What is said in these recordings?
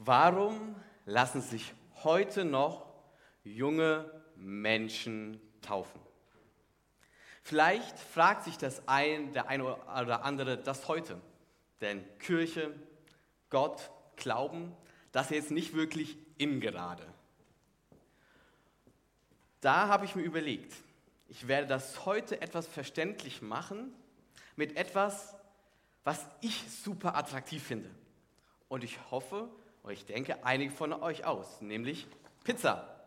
Warum lassen sich heute noch junge Menschen taufen? Vielleicht fragt sich das ein, der eine oder andere das heute. Denn Kirche, Gott, Glauben, das ist jetzt nicht wirklich in gerade. Da habe ich mir überlegt, ich werde das heute etwas verständlich machen mit etwas, was ich super attraktiv finde. Und ich hoffe, und ich denke, einige von euch aus, nämlich Pizza.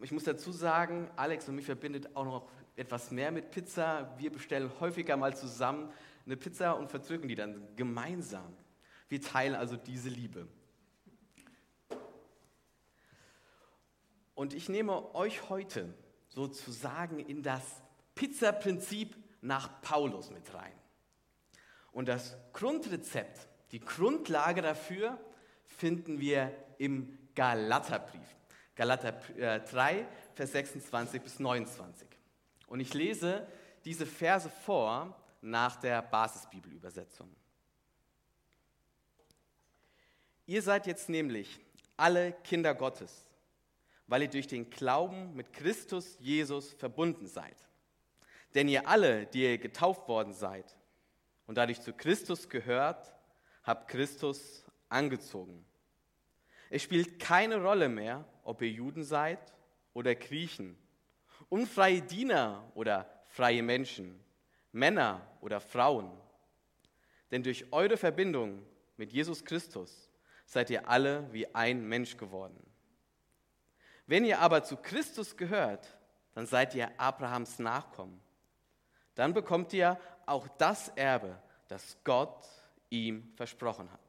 Ich muss dazu sagen, Alex und mich verbindet auch noch etwas mehr mit Pizza. Wir bestellen häufiger mal zusammen eine Pizza und verzögern die dann gemeinsam. Wir teilen also diese Liebe. Und ich nehme euch heute sozusagen in das Pizzaprinzip nach Paulus mit rein. Und das Grundrezept, die Grundlage dafür finden wir im Galaterbrief. Galater 3, äh, Vers 26 bis 29. Und ich lese diese Verse vor nach der Basisbibelübersetzung. Ihr seid jetzt nämlich alle Kinder Gottes, weil ihr durch den Glauben mit Christus Jesus verbunden seid. Denn ihr alle, die ihr getauft worden seid und dadurch zu Christus gehört, habt Christus angezogen. Es spielt keine Rolle mehr, ob ihr Juden seid oder Griechen, unfreie Diener oder freie Menschen, Männer oder Frauen. Denn durch eure Verbindung mit Jesus Christus seid ihr alle wie ein Mensch geworden. Wenn ihr aber zu Christus gehört, dann seid ihr Abrahams Nachkommen. Dann bekommt ihr auch das Erbe, das Gott ihm versprochen hat.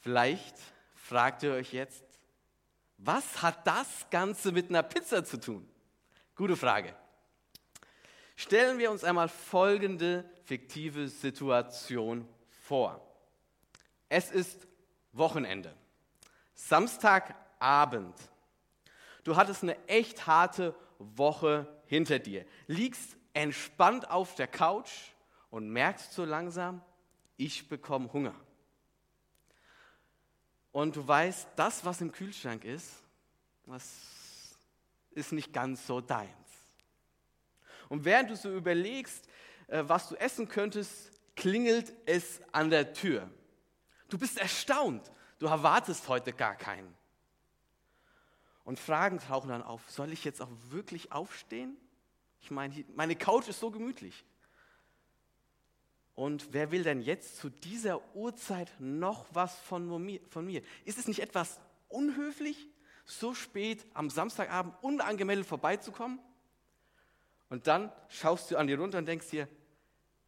Vielleicht fragt ihr euch jetzt, was hat das Ganze mit einer Pizza zu tun? Gute Frage. Stellen wir uns einmal folgende fiktive Situation vor. Es ist Wochenende, Samstagabend. Du hattest eine echt harte Woche hinter dir, liegst entspannt auf der Couch und merkst so langsam, ich bekomme Hunger und du weißt, das, was im Kühlschrank ist, das ist nicht ganz so deins. Und während du so überlegst, äh, was du essen könntest, klingelt es an der Tür. Du bist erstaunt, du erwartest heute gar keinen. Und Fragen tauchen dann auf, soll ich jetzt auch wirklich aufstehen? Ich meine, meine Couch ist so gemütlich. Und wer will denn jetzt zu dieser Uhrzeit noch was von mir, von mir? Ist es nicht etwas unhöflich, so spät am Samstagabend unangemeldet vorbeizukommen? Und dann schaust du an dir runter und denkst dir,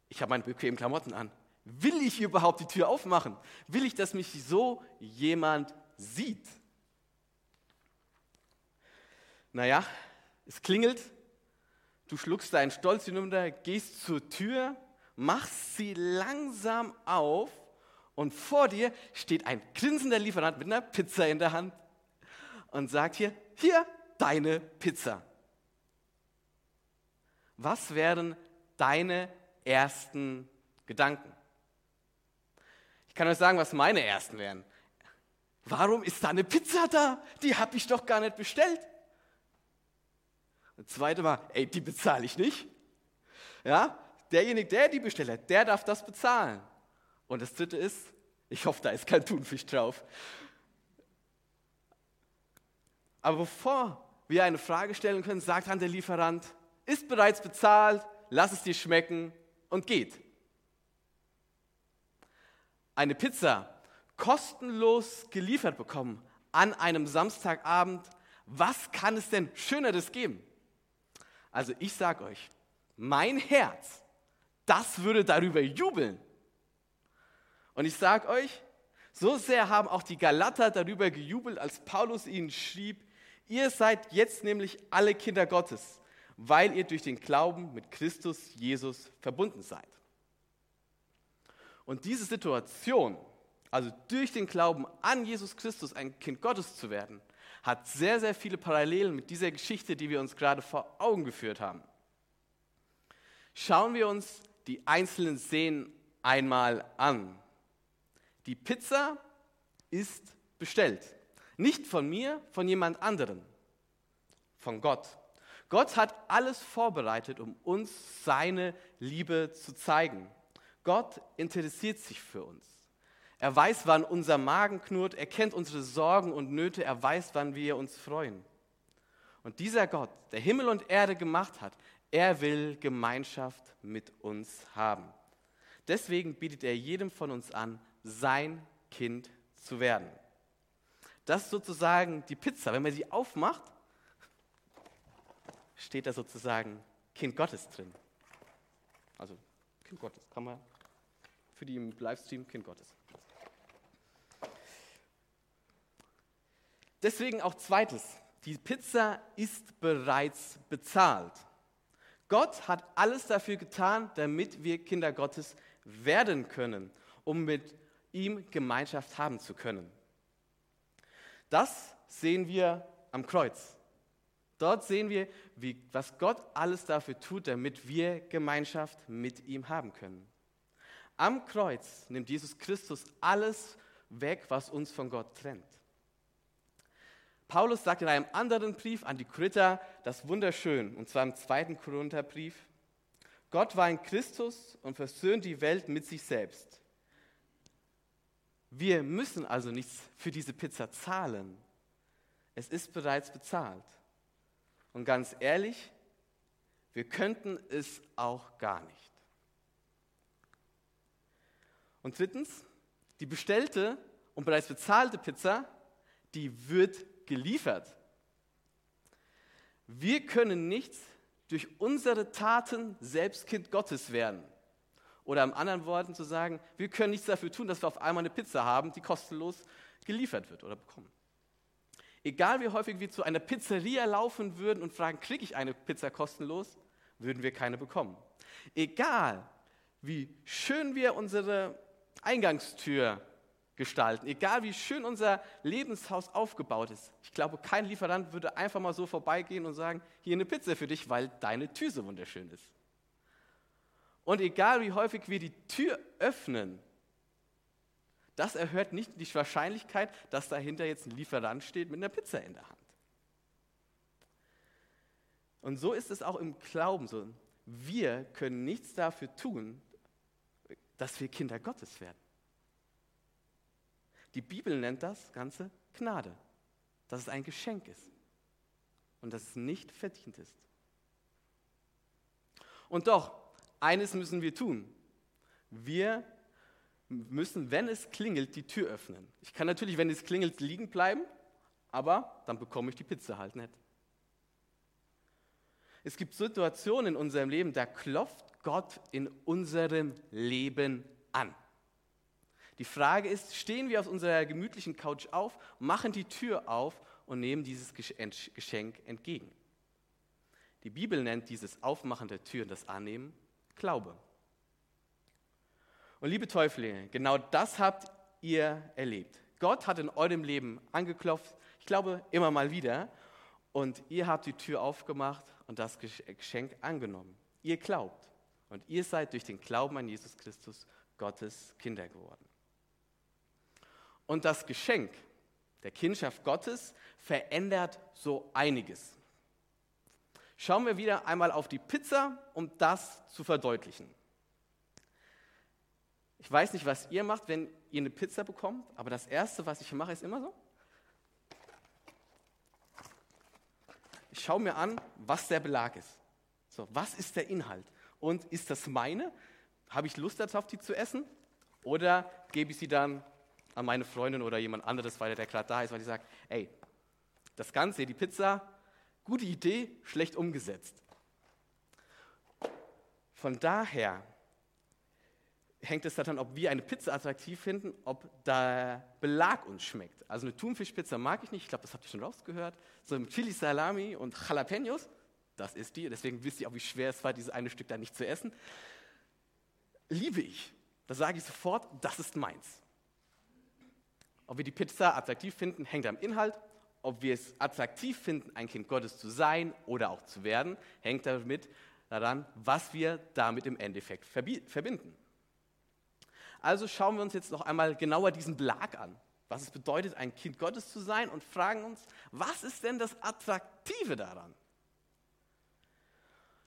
ich habe meine bequemen Klamotten an. Will ich überhaupt die Tür aufmachen? Will ich, dass mich so jemand sieht? Naja, es klingelt, du schluckst deinen Stolz hinunter, gehst zur Tür machst sie langsam auf und vor dir steht ein grinsender Lieferant mit einer Pizza in der Hand und sagt hier, hier, deine Pizza. Was wären deine ersten Gedanken? Ich kann euch sagen, was meine ersten wären. Warum ist da eine Pizza da? Die habe ich doch gar nicht bestellt. Das zweite war, ey, die bezahle ich nicht. Ja, derjenige, der die bestellt, der darf das bezahlen. Und das dritte ist, ich hoffe, da ist kein Thunfisch drauf. Aber bevor wir eine Frage stellen können, sagt dann der Lieferant, ist bereits bezahlt, lass es dir schmecken und geht. Eine Pizza kostenlos geliefert bekommen an einem Samstagabend, was kann es denn Schöneres geben? Also ich sage euch, mein Herz das würde darüber jubeln. Und ich sage euch, so sehr haben auch die Galater darüber gejubelt, als Paulus ihnen schrieb, ihr seid jetzt nämlich alle Kinder Gottes, weil ihr durch den Glauben mit Christus Jesus verbunden seid. Und diese Situation, also durch den Glauben an Jesus Christus ein Kind Gottes zu werden, hat sehr, sehr viele Parallelen mit dieser Geschichte, die wir uns gerade vor Augen geführt haben. Schauen wir uns die einzelnen Szenen einmal an. Die Pizza ist bestellt. Nicht von mir, von jemand anderem, von Gott. Gott hat alles vorbereitet, um uns seine Liebe zu zeigen. Gott interessiert sich für uns. Er weiß, wann unser Magen knurrt, er kennt unsere Sorgen und Nöte, er weiß, wann wir uns freuen. Und dieser Gott, der Himmel und Erde gemacht hat, er will Gemeinschaft mit uns haben. Deswegen bietet er jedem von uns an, sein Kind zu werden. Das ist sozusagen die Pizza. Wenn man sie aufmacht, steht da sozusagen Kind Gottes drin. Also Kind Gottes, kann man für die im Livestream Kind Gottes. Deswegen auch zweites, die Pizza ist bereits bezahlt. Gott hat alles dafür getan, damit wir Kinder Gottes werden können, um mit ihm Gemeinschaft haben zu können. Das sehen wir am Kreuz. Dort sehen wir, wie, was Gott alles dafür tut, damit wir Gemeinschaft mit ihm haben können. Am Kreuz nimmt Jesus Christus alles weg, was uns von Gott trennt. Paulus sagt in einem anderen Brief an die Korinther das wunderschön, und zwar im zweiten Korintherbrief, Gott war in Christus und versöhnt die Welt mit sich selbst. Wir müssen also nichts für diese Pizza zahlen. Es ist bereits bezahlt. Und ganz ehrlich, wir könnten es auch gar nicht. Und drittens, die bestellte und bereits bezahlte Pizza, die wird geliefert. Wir können nicht durch unsere Taten selbst Kind Gottes werden. Oder in anderen Worten zu sagen, wir können nichts dafür tun, dass wir auf einmal eine Pizza haben, die kostenlos geliefert wird oder bekommen. Egal wie häufig wir zu einer Pizzeria laufen würden und fragen, kriege ich eine Pizza kostenlos, würden wir keine bekommen. Egal wie schön wir unsere Eingangstür gestalten. Egal wie schön unser Lebenshaus aufgebaut ist. Ich glaube, kein Lieferant würde einfach mal so vorbeigehen und sagen, hier eine Pizza für dich, weil deine Tür so wunderschön ist. Und egal wie häufig wir die Tür öffnen, das erhöht nicht die Wahrscheinlichkeit, dass dahinter jetzt ein Lieferant steht mit einer Pizza in der Hand. Und so ist es auch im Glauben so. Wir können nichts dafür tun, dass wir Kinder Gottes werden. Die Bibel nennt das Ganze Gnade, dass es ein Geschenk ist und dass es nicht verdient ist. Und doch, eines müssen wir tun. Wir müssen, wenn es klingelt, die Tür öffnen. Ich kann natürlich, wenn es klingelt, liegen bleiben, aber dann bekomme ich die Pizza halt nicht. Es gibt Situationen in unserem Leben, da klopft Gott in unserem Leben an. Die Frage ist, stehen wir aus unserer gemütlichen Couch auf, machen die Tür auf und nehmen dieses Geschenk entgegen? Die Bibel nennt dieses Aufmachen der Tür und das Annehmen Glaube. Und liebe Täuflinge, genau das habt ihr erlebt. Gott hat in eurem Leben angeklopft, ich glaube immer mal wieder, und ihr habt die Tür aufgemacht und das Geschenk angenommen. Ihr glaubt und ihr seid durch den Glauben an Jesus Christus Gottes Kinder geworden. Und das Geschenk der Kindschaft Gottes verändert so einiges. Schauen wir wieder einmal auf die Pizza, um das zu verdeutlichen. Ich weiß nicht, was ihr macht, wenn ihr eine Pizza bekommt, aber das Erste, was ich mache, ist immer so. Ich schaue mir an, was der Belag ist. So, was ist der Inhalt? Und ist das meine? Habe ich Lust darauf, die zu essen? Oder gebe ich sie dann an meine Freundin oder jemand anderes weiter, der gerade da ist, weil ich sage, ey, das Ganze, die Pizza, gute Idee, schlecht umgesetzt. Von daher hängt es daran, ob wir eine Pizza attraktiv finden, ob der Belag uns schmeckt. Also eine Thunfischpizza mag ich nicht, ich glaube, das habt ihr schon rausgehört. So mit Chili Salami und Jalapenos, das ist die. Deswegen wisst ihr auch, wie schwer es war, dieses eine Stück da nicht zu essen. Liebe ich. Da sage ich sofort, das ist meins. Ob wir die Pizza attraktiv finden, hängt am Inhalt. Ob wir es attraktiv finden, ein Kind Gottes zu sein oder auch zu werden, hängt damit daran, was wir damit im Endeffekt verbinden. Also schauen wir uns jetzt noch einmal genauer diesen Belag an, was es bedeutet, ein Kind Gottes zu sein und fragen uns, was ist denn das Attraktive daran?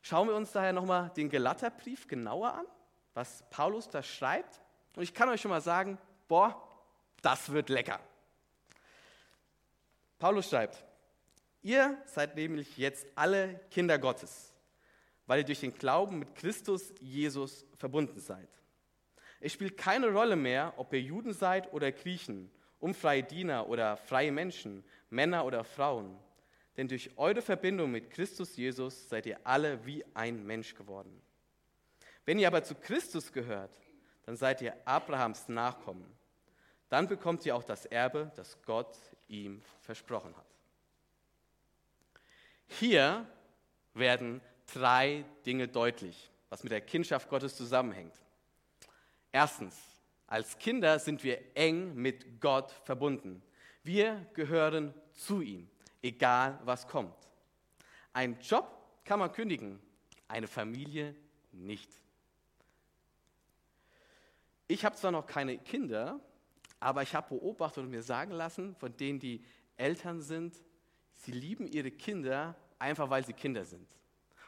Schauen wir uns daher nochmal den Galaterbrief genauer an, was Paulus da schreibt. Und ich kann euch schon mal sagen, boah, das wird lecker. Paulus schreibt, ihr seid nämlich jetzt alle Kinder Gottes, weil ihr durch den Glauben mit Christus Jesus verbunden seid. Es spielt keine Rolle mehr, ob ihr Juden seid oder Griechen, unfreie Diener oder freie Menschen, Männer oder Frauen. Denn durch eure Verbindung mit Christus Jesus seid ihr alle wie ein Mensch geworden. Wenn ihr aber zu Christus gehört, dann seid ihr Abrahams Nachkommen. Dann bekommt ihr auch das Erbe, das Gott ihm versprochen hat. Hier werden drei Dinge deutlich, was mit der Kindschaft Gottes zusammenhängt. Erstens, als Kinder sind wir eng mit Gott verbunden. Wir gehören zu ihm, egal was kommt. Ein Job kann man kündigen, eine Familie nicht. Ich habe zwar noch keine Kinder, aber ich habe beobachtet und mir sagen lassen, von denen die Eltern sind, sie lieben ihre Kinder einfach, weil sie Kinder sind.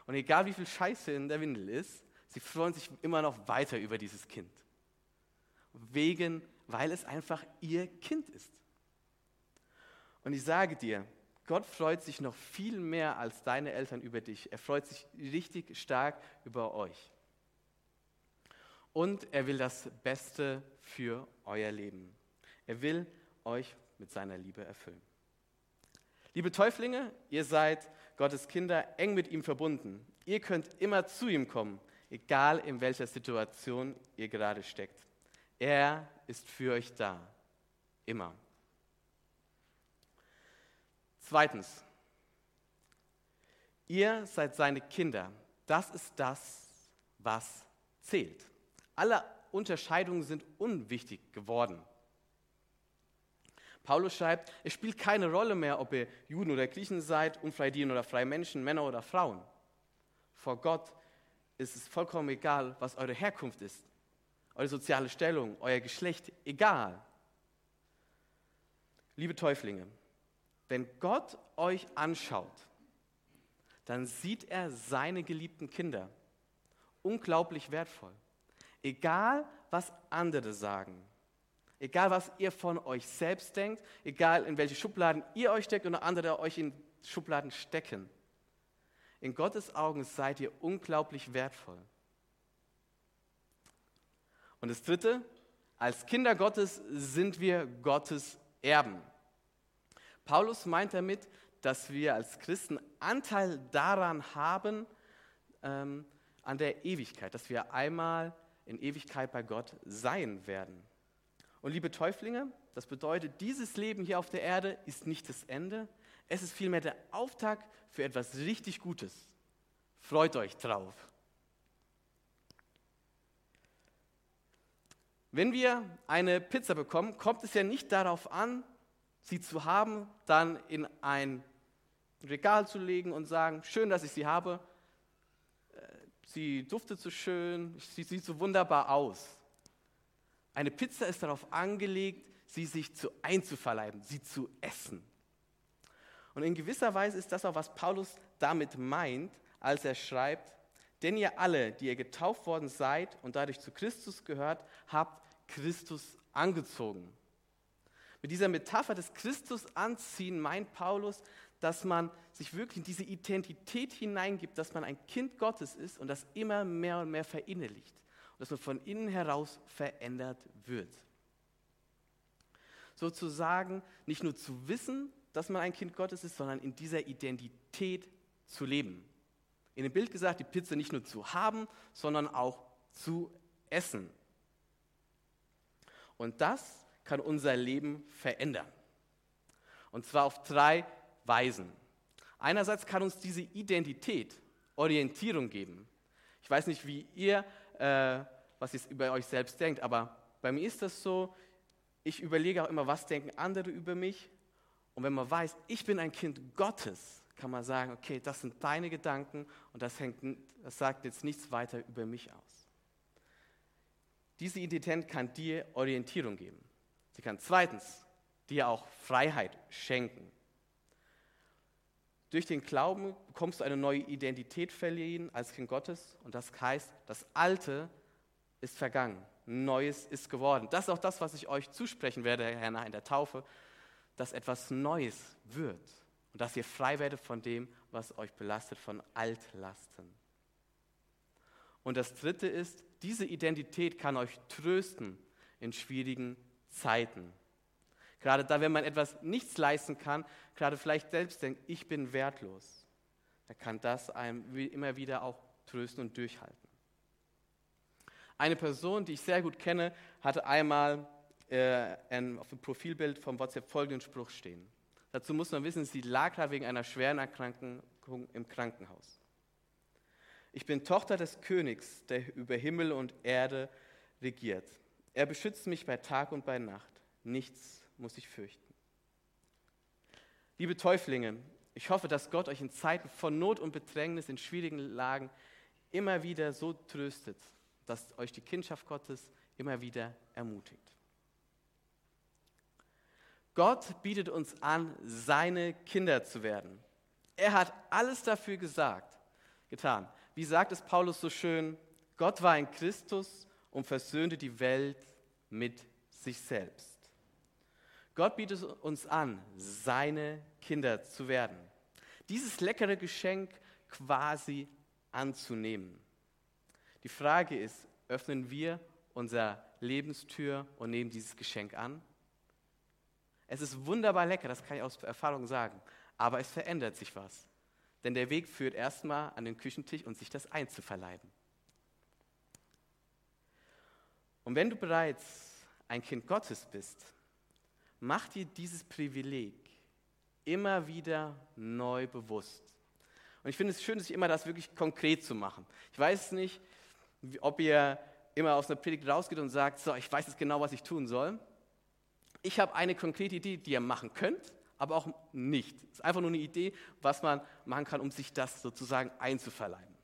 Und egal wie viel Scheiße in der Windel ist, sie freuen sich immer noch weiter über dieses Kind. Wegen, weil es einfach ihr Kind ist. Und ich sage dir, Gott freut sich noch viel mehr als deine Eltern über dich. Er freut sich richtig stark über euch. Und er will das Beste für euer Leben. Er will euch mit seiner Liebe erfüllen. Liebe Täuflinge, ihr seid Gottes Kinder eng mit ihm verbunden. Ihr könnt immer zu ihm kommen, egal in welcher Situation ihr gerade steckt. Er ist für euch da, immer. Zweitens, ihr seid seine Kinder. Das ist das, was zählt. Alle Unterscheidungen sind unwichtig geworden. Paulus schreibt, es spielt keine Rolle mehr, ob ihr Juden oder Griechen seid, unfreie Diener oder freie Menschen, Männer oder Frauen. Vor Gott ist es vollkommen egal, was eure Herkunft ist, eure soziale Stellung, euer Geschlecht, egal. Liebe Täuflinge, wenn Gott euch anschaut, dann sieht er seine geliebten Kinder. Unglaublich wertvoll. Egal, was andere sagen. Egal, was ihr von euch selbst denkt, egal in welche Schubladen ihr euch steckt oder andere euch in Schubladen stecken. In Gottes Augen seid ihr unglaublich wertvoll. Und das Dritte, als Kinder Gottes sind wir Gottes Erben. Paulus meint damit, dass wir als Christen Anteil daran haben, ähm, an der Ewigkeit, dass wir einmal in Ewigkeit bei Gott sein werden. Und liebe Täuflinge, das bedeutet, dieses Leben hier auf der Erde ist nicht das Ende, es ist vielmehr der Auftakt für etwas richtig Gutes. Freut euch drauf. Wenn wir eine Pizza bekommen, kommt es ja nicht darauf an, sie zu haben, dann in ein Regal zu legen und sagen, schön, dass ich sie habe, äh, sie duftet so schön, sie sieht so wunderbar aus. Eine Pizza ist darauf angelegt, sie sich zu einzuverleiben, sie zu essen. Und in gewisser Weise ist das auch, was Paulus damit meint, als er schreibt, denn ihr alle, die ihr getauft worden seid und dadurch zu Christus gehört, habt Christus angezogen. Mit dieser Metapher des Christus anziehen meint Paulus, dass man sich wirklich in diese Identität hineingibt, dass man ein Kind Gottes ist und das immer mehr und mehr verinnerlicht dass man von innen heraus verändert wird. Sozusagen nicht nur zu wissen, dass man ein Kind Gottes ist, sondern in dieser Identität zu leben. In dem Bild gesagt, die Pizza nicht nur zu haben, sondern auch zu essen. Und das kann unser Leben verändern. Und zwar auf drei Weisen. Einerseits kann uns diese Identität Orientierung geben. Ich weiß nicht, wie ihr äh, was ihr über euch selbst denkt, aber bei mir ist das so, ich überlege auch immer, was denken andere über mich. Und wenn man weiß, ich bin ein Kind Gottes, kann man sagen, okay, das sind deine Gedanken und das, hängt, das sagt jetzt nichts weiter über mich aus. Diese Identität kann dir Orientierung geben. Sie kann zweitens dir auch Freiheit schenken. Durch den Glauben bekommst du eine neue Identität verliehen als Kind Gottes und das heißt, das Alte ist vergangen, Neues ist geworden. Das ist auch das, was ich euch zusprechen werde, Herr, in der Taufe, dass etwas Neues wird und dass ihr frei werdet von dem, was euch belastet, von Altlasten. Und das Dritte ist, diese Identität kann euch trösten in schwierigen Zeiten. Gerade da, wenn man etwas nichts leisten kann, gerade vielleicht selbst denkt, ich bin wertlos, dann kann das einem immer wieder auch trösten und durchhalten. Eine Person, die ich sehr gut kenne, hatte einmal äh, auf dem Profilbild vom WhatsApp folgenden Spruch stehen. Dazu muss man wissen, sie lag gerade wegen einer schweren Erkrankung im Krankenhaus. Ich bin Tochter des Königs, der über Himmel und Erde regiert. Er beschützt mich bei Tag und bei Nacht. Nichts muss ich fürchten. Liebe Täuflinge, ich hoffe, dass Gott euch in Zeiten von Not und Bedrängnis, in schwierigen Lagen immer wieder so tröstet, dass euch die Kindschaft Gottes immer wieder ermutigt. Gott bietet uns an, seine Kinder zu werden. Er hat alles dafür gesagt, getan. Wie sagt es Paulus so schön, Gott war in Christus und versöhnte die Welt mit sich selbst. Gott bietet uns an, seine Kinder zu werden. Dieses leckere Geschenk quasi anzunehmen. Die Frage ist, öffnen wir unsere Lebenstür und nehmen dieses Geschenk an? Es ist wunderbar lecker, das kann ich aus Erfahrung sagen, aber es verändert sich was. Denn der Weg führt erstmal an den Küchentisch und sich das einzuverleiben. Und wenn du bereits ein Kind Gottes bist, mach dir dieses Privileg immer wieder neu bewusst. Und ich finde es schön, sich immer das wirklich konkret zu machen. Ich weiß nicht, ob ihr immer aus einer Predigt rausgeht und sagt, so, ich weiß jetzt genau, was ich tun soll. Ich habe eine konkrete Idee, die ihr machen könnt aber auch nicht. Es ist einfach nur eine Idee, was man machen kann, um sich das sozusagen einzuverleiben.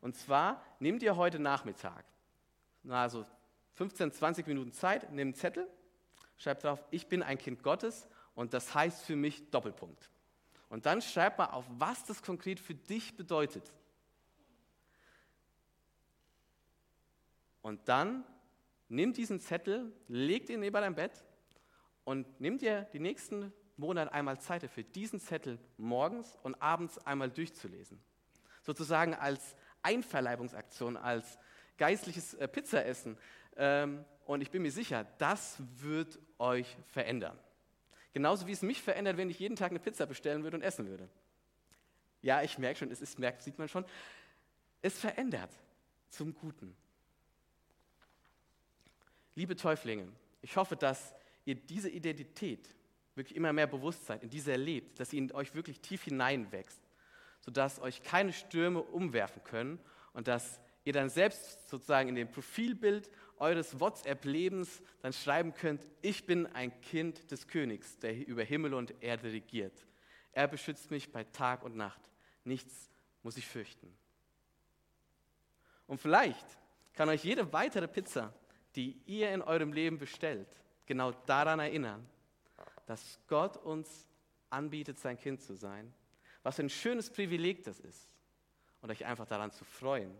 Und zwar nehmt ihr heute Nachmittag, also 15, 20 Minuten Zeit, nehmt einen Zettel, schreibt drauf, ich bin ein Kind Gottes und das heißt für mich Doppelpunkt. Und dann schreibt mal auf, was das konkret für dich bedeutet. Und dann nimm diesen Zettel, legt ihn neben dein Bett und nimm dir die nächsten Monat einmal Zeit dafür, diesen Zettel morgens und abends einmal durchzulesen. Sozusagen als Einverleibungsaktion, als geistliches äh, Pizzaessen. Ähm, und ich bin mir sicher, das wird euch verändern. Genauso wie es mich verändert, wenn ich jeden Tag eine Pizza bestellen würde und essen würde. Ja, ich merke schon, es ist, merkt, sieht man schon. Es verändert zum Guten. Liebe Täuflinge, ich hoffe, dass ihr diese Identität wirklich immer mehr Bewusstsein in diese erlebt, dass sie in euch wirklich tief hineinwächst, sodass euch keine Stürme umwerfen können und dass ihr dann selbst sozusagen in dem Profilbild eures WhatsApp-Lebens dann schreiben könnt, ich bin ein Kind des Königs, der über Himmel und Erde regiert. Er beschützt mich bei Tag und Nacht. Nichts muss ich fürchten. Und vielleicht kann euch jede weitere Pizza, die ihr in eurem Leben bestellt, genau daran erinnern, dass Gott uns anbietet, sein Kind zu sein. Was ein schönes Privileg das ist. Und euch einfach daran zu freuen